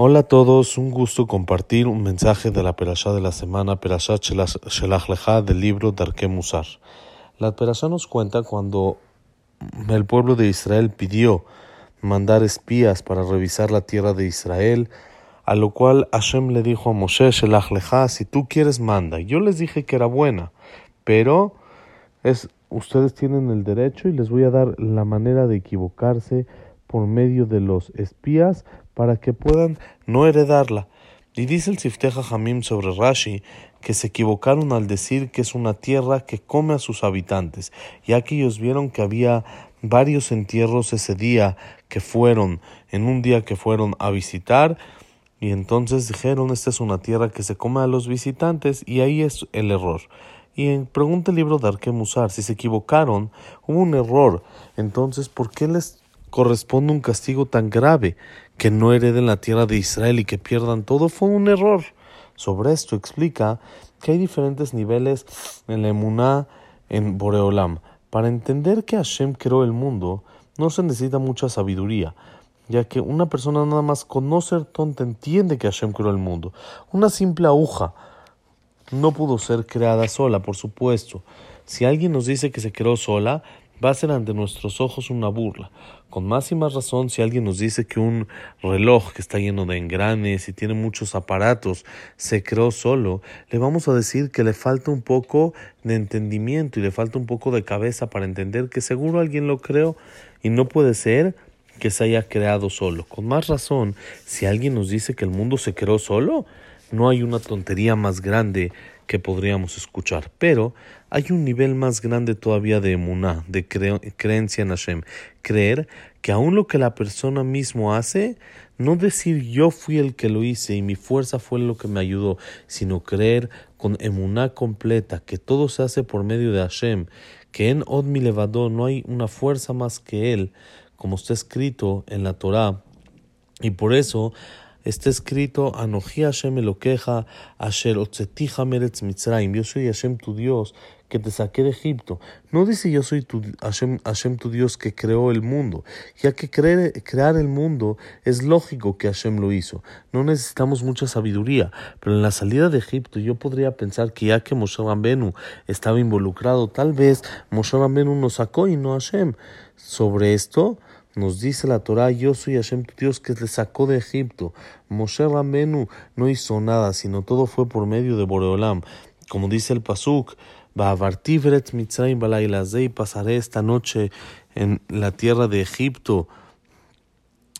Hola a todos, un gusto compartir un mensaje de la Perashá de la semana, Perashat Shelach Lecha del libro Darke Musar. La Perashá nos cuenta cuando el pueblo de Israel pidió mandar espías para revisar la tierra de Israel, a lo cual Hashem le dijo a Moshe Shelach Lecha, si tú quieres manda. Yo les dije que era buena, pero es, ustedes tienen el derecho y les voy a dar la manera de equivocarse por medio de los espías para que puedan no heredarla. Y dice el Sifteja Hamim sobre Rashi que se equivocaron al decir que es una tierra que come a sus habitantes, ya que ellos vieron que había varios entierros ese día que fueron, en un día que fueron a visitar, y entonces dijeron esta es una tierra que se come a los visitantes, y ahí es el error. Y pregunta el libro de Arquemusar, si se equivocaron, hubo un error, entonces ¿por qué les corresponde un castigo tan grave que no hereden la tierra de Israel y que pierdan todo fue un error. Sobre esto explica que hay diferentes niveles en la emuná en Boreolam. Para entender que Hashem creó el mundo, no se necesita mucha sabiduría, ya que una persona nada más con no ser tonta entiende que Hashem creó el mundo. Una simple aguja no pudo ser creada sola, por supuesto. Si alguien nos dice que se creó sola, va a ser ante nuestros ojos una burla. Con más y más razón, si alguien nos dice que un reloj que está lleno de engranes y tiene muchos aparatos se creó solo, le vamos a decir que le falta un poco de entendimiento y le falta un poco de cabeza para entender que seguro alguien lo creó y no puede ser que se haya creado solo. Con más razón, si alguien nos dice que el mundo se creó solo, no hay una tontería más grande que podríamos escuchar. Pero hay un nivel más grande todavía de emuná, de creencia en Hashem. Creer que aún lo que la persona mismo hace, no decir yo fui el que lo hice y mi fuerza fue lo que me ayudó, sino creer con emuná completa que todo se hace por medio de Hashem, que en Od mi levador no hay una fuerza más que él, como está escrito en la Torá. Y por eso está escrito, Anoji Hashem Elokeja, Asher Otzetija Meretz Mitzrayim, yo soy Hashem tu Dios, que te saqué de Egipto. No dice yo soy tu, Hashem, tu Dios que creó el mundo, ya que crear el mundo es lógico que Hashem lo hizo. No necesitamos mucha sabiduría, pero en la salida de Egipto yo podría pensar que ya que Moshe Rambenu estaba involucrado, tal vez Moshe Rambenu nos sacó y no Hashem. Sobre esto, nos dice la Torah, yo soy Hashem tu Dios que le sacó de Egipto. Moshe Rambenu no hizo nada, sino todo fue por medio de Boreolam. Como dice el Pasuk, y pasaré esta noche en la tierra de Egipto.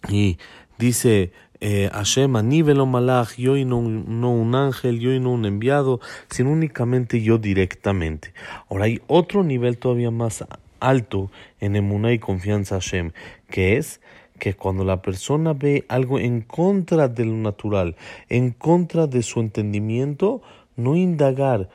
Y dice eh, Hashem, Aníbelo Malach, yo y no, no, un ángel, yo y no un enviado, sino únicamente yo directamente. Ahora hay otro nivel todavía más alto en emuná y confianza a Hashem, que es que cuando la persona ve algo en contra de lo natural, en contra de su entendimiento, no indagar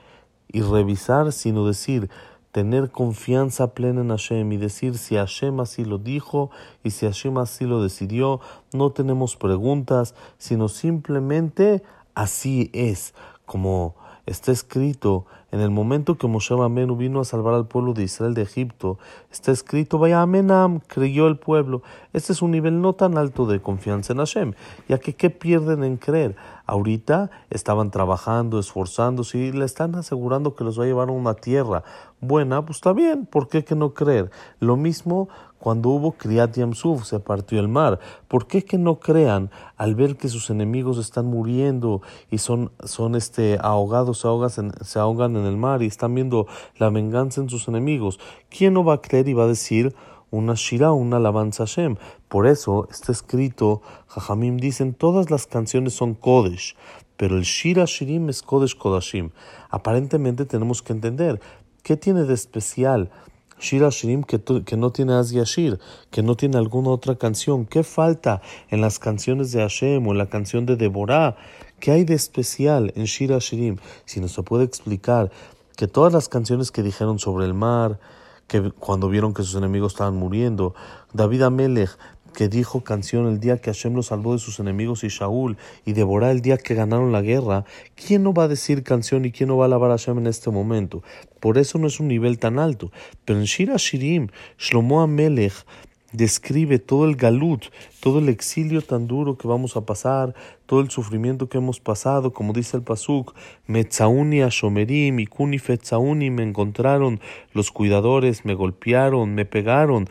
y revisar, sino decir, tener confianza plena en Hashem y decir si Hashem así lo dijo y si Hashem así lo decidió, no tenemos preguntas, sino simplemente así es, como está escrito en el momento que Moshe Ramenu vino a salvar al pueblo de Israel de Egipto, está escrito, vaya Amenam, creyó el pueblo. Este es un nivel no tan alto de confianza en Hashem, ya que ¿qué pierden en creer? Ahorita estaban trabajando, esforzándose y le están asegurando que los va a llevar a una tierra buena, pues está bien, ¿por qué que no creer? Lo mismo cuando hubo Kriyat Yamsuf, se partió el mar. ¿Por qué que no crean al ver que sus enemigos están muriendo y son, son este, ahogados, ahogan, se ahogan en el mar y están viendo la venganza en sus enemigos? ¿Quién no va a creer y va a decir una shira, una alabanza a Hashem? Por eso está escrito, Jajamim dicen, todas las canciones son Kodesh, pero el Shira Shirim es Kodesh Kodashim. Aparentemente tenemos que entender, ¿qué tiene de especial? Shira Shirim que, no tiene Az Yashir, que no tiene alguna otra canción. ¿Qué falta en las canciones de Hashem o en la canción de Deborah? ¿Qué hay de especial en Shira Shirim? Si nos puede explicar que todas las canciones que dijeron sobre el mar, que cuando vieron que sus enemigos estaban muriendo, David Amelech que dijo canción el día que Hashem lo salvó de sus enemigos y Shaul y Deborah el día que ganaron la guerra, ¿quién no va a decir canción y quién no va a alabar a Hashem en este momento? Por eso no es un nivel tan alto. Pero en Shira Shirim, Shlomo Amelech describe todo el galut, todo el exilio tan duro que vamos a pasar, todo el sufrimiento que hemos pasado, como dice el pasuk, Metzauni Ashomerim, Ikuni Fetzauni, me encontraron los cuidadores, me golpearon, me pegaron.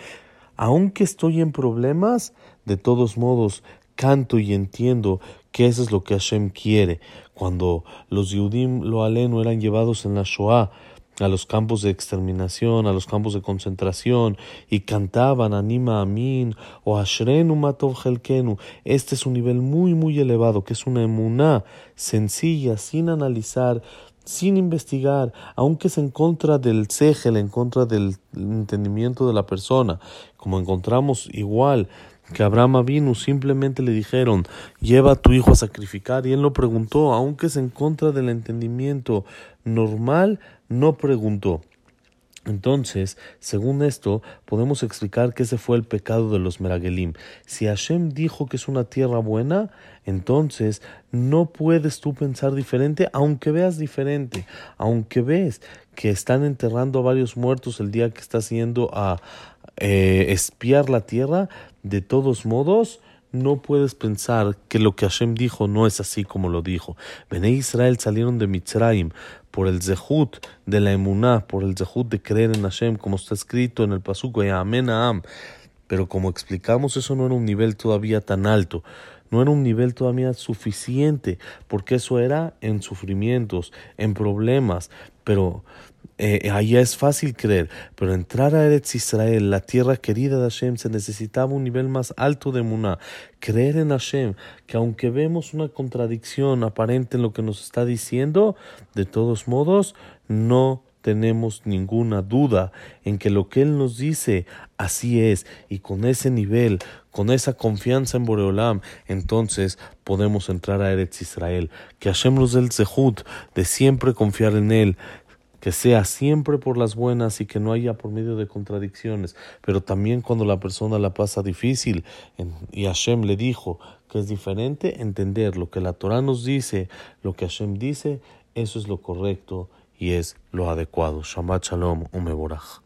Aunque estoy en problemas, de todos modos canto y entiendo que eso es lo que Hashem quiere. Cuando los Yudim lo aleno eran llevados en la Shoah, a los campos de exterminación, a los campos de concentración, y cantaban Anima Amin o Ashrenu Matov Helkenu. Este es un nivel muy, muy elevado, que es una emuná sencilla, sin analizar, sin investigar, aunque es en contra del segel, en contra del entendimiento de la persona, como encontramos igual que Abraham vino, simplemente le dijeron, lleva a tu hijo a sacrificar, y él no preguntó, aunque es en contra del entendimiento normal, no preguntó. Entonces, según esto, podemos explicar que ese fue el pecado de los Meragelim. Si Hashem dijo que es una tierra buena, entonces no puedes tú pensar diferente, aunque veas diferente, aunque ves que están enterrando a varios muertos el día que estás yendo a eh, espiar la tierra, de todos modos, no puedes pensar que lo que Hashem dijo no es así como lo dijo. Bene Israel salieron de Mitzrayim por el zehut de la emuná, por el zehut de creer en Hashem, como está escrito en el pasuk Amén Am. Pero como explicamos, eso no era un nivel todavía tan alto, no era un nivel todavía suficiente, porque eso era en sufrimientos, en problemas, pero eh, allá es fácil creer, pero entrar a Eretz Israel, la tierra querida de Hashem, se necesitaba un nivel más alto de Muná. Creer en Hashem, que aunque vemos una contradicción aparente en lo que nos está diciendo, de todos modos, no tenemos ninguna duda en que lo que Él nos dice así es y con ese nivel, con esa confianza en Boreolam, entonces podemos entrar a Eretz Israel. Que Hashem nos dé el zehut de siempre confiar en Él, que sea siempre por las buenas y que no haya por medio de contradicciones, pero también cuando la persona la pasa difícil y Hashem le dijo que es diferente, entender lo que la Torah nos dice, lo que Hashem dice, eso es lo correcto y es lo adecuado. Shabbat Shalom, Umeborach.